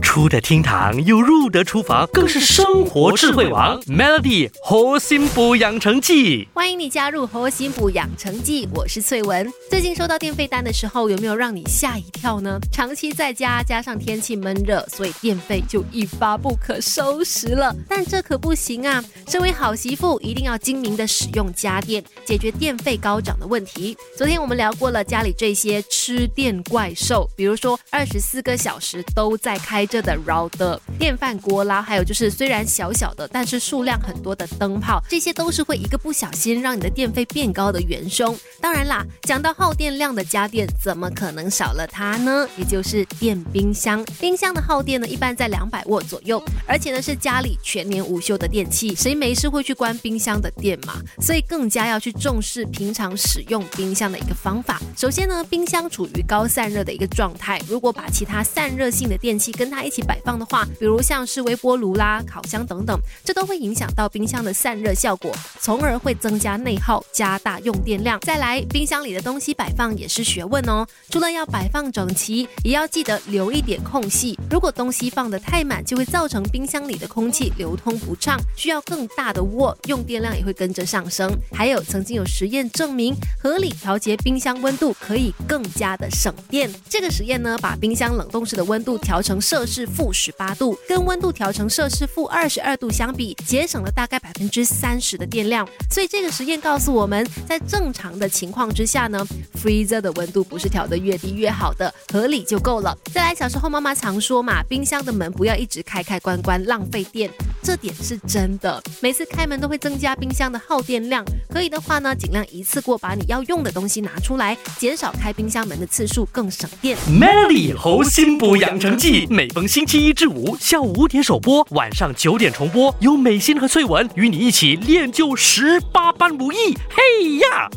出得厅堂又入得厨房，更是生活智慧王。Melody 核心补养成记，欢迎你加入核心补养成记，我是翠文。最近收到电费单的时候，有没有让你吓一跳呢？长期在家，加上天气闷热，所以电费就一发不可收拾了。但这可不行啊！身为好媳妇，一定要精明的使用家电，解决电费高涨的问题。昨天我们聊过了家里这些吃电怪兽，比如说二十四个小时都在开着。的 router、电饭锅啦，还有就是虽然小小的，但是数量很多的灯泡，这些都是会一个不小心让你的电费变高的元凶。当然啦，讲到耗电量的家电，怎么可能少了它呢？也就是电冰箱。冰箱的耗电呢，一般在两百瓦左右，而且呢是家里全年无休的电器，谁没事会去关冰箱的电嘛？所以更加要去重视平常使用冰箱的一个方法。首先呢，冰箱处于高散热的一个状态，如果把其他散热性的电器跟它一起摆放的话，比如像是微波炉啦、烤箱等等，这都会影响到冰箱的散热效果，从而会增加内耗，加大用电量。再来，冰箱里的东西摆放也是学问哦，除了要摆放整齐，也要记得留一点空隙。如果东西放得太满，就会造成冰箱里的空气流通不畅，需要更大的窝，用电量也会跟着上升。还有，曾经有实验证明，合理调节冰箱温度可以更加的省电。这个实验呢，把冰箱冷冻室的温度调成摄摄氏。负十八度，跟温度调成摄氏负二十二度相比，节省了大概百分之三十的电量。所以这个实验告诉我们，在正常的情况之下呢，freezer 的温度不是调得越低越好的，合理就够了。再来，小时候妈妈常说嘛，冰箱的门不要一直开开关关，浪费电。这点是真的，每次开门都会增加冰箱的耗电量。可以的话呢，尽量一次过把你要用的东西拿出来，减少开冰箱门的次数，更省电。Melody 猴心补养成记，每逢星期一至五下午五点首播，晚上九点重播，有美心和翠文与你一起练就十八般武艺。嘿呀！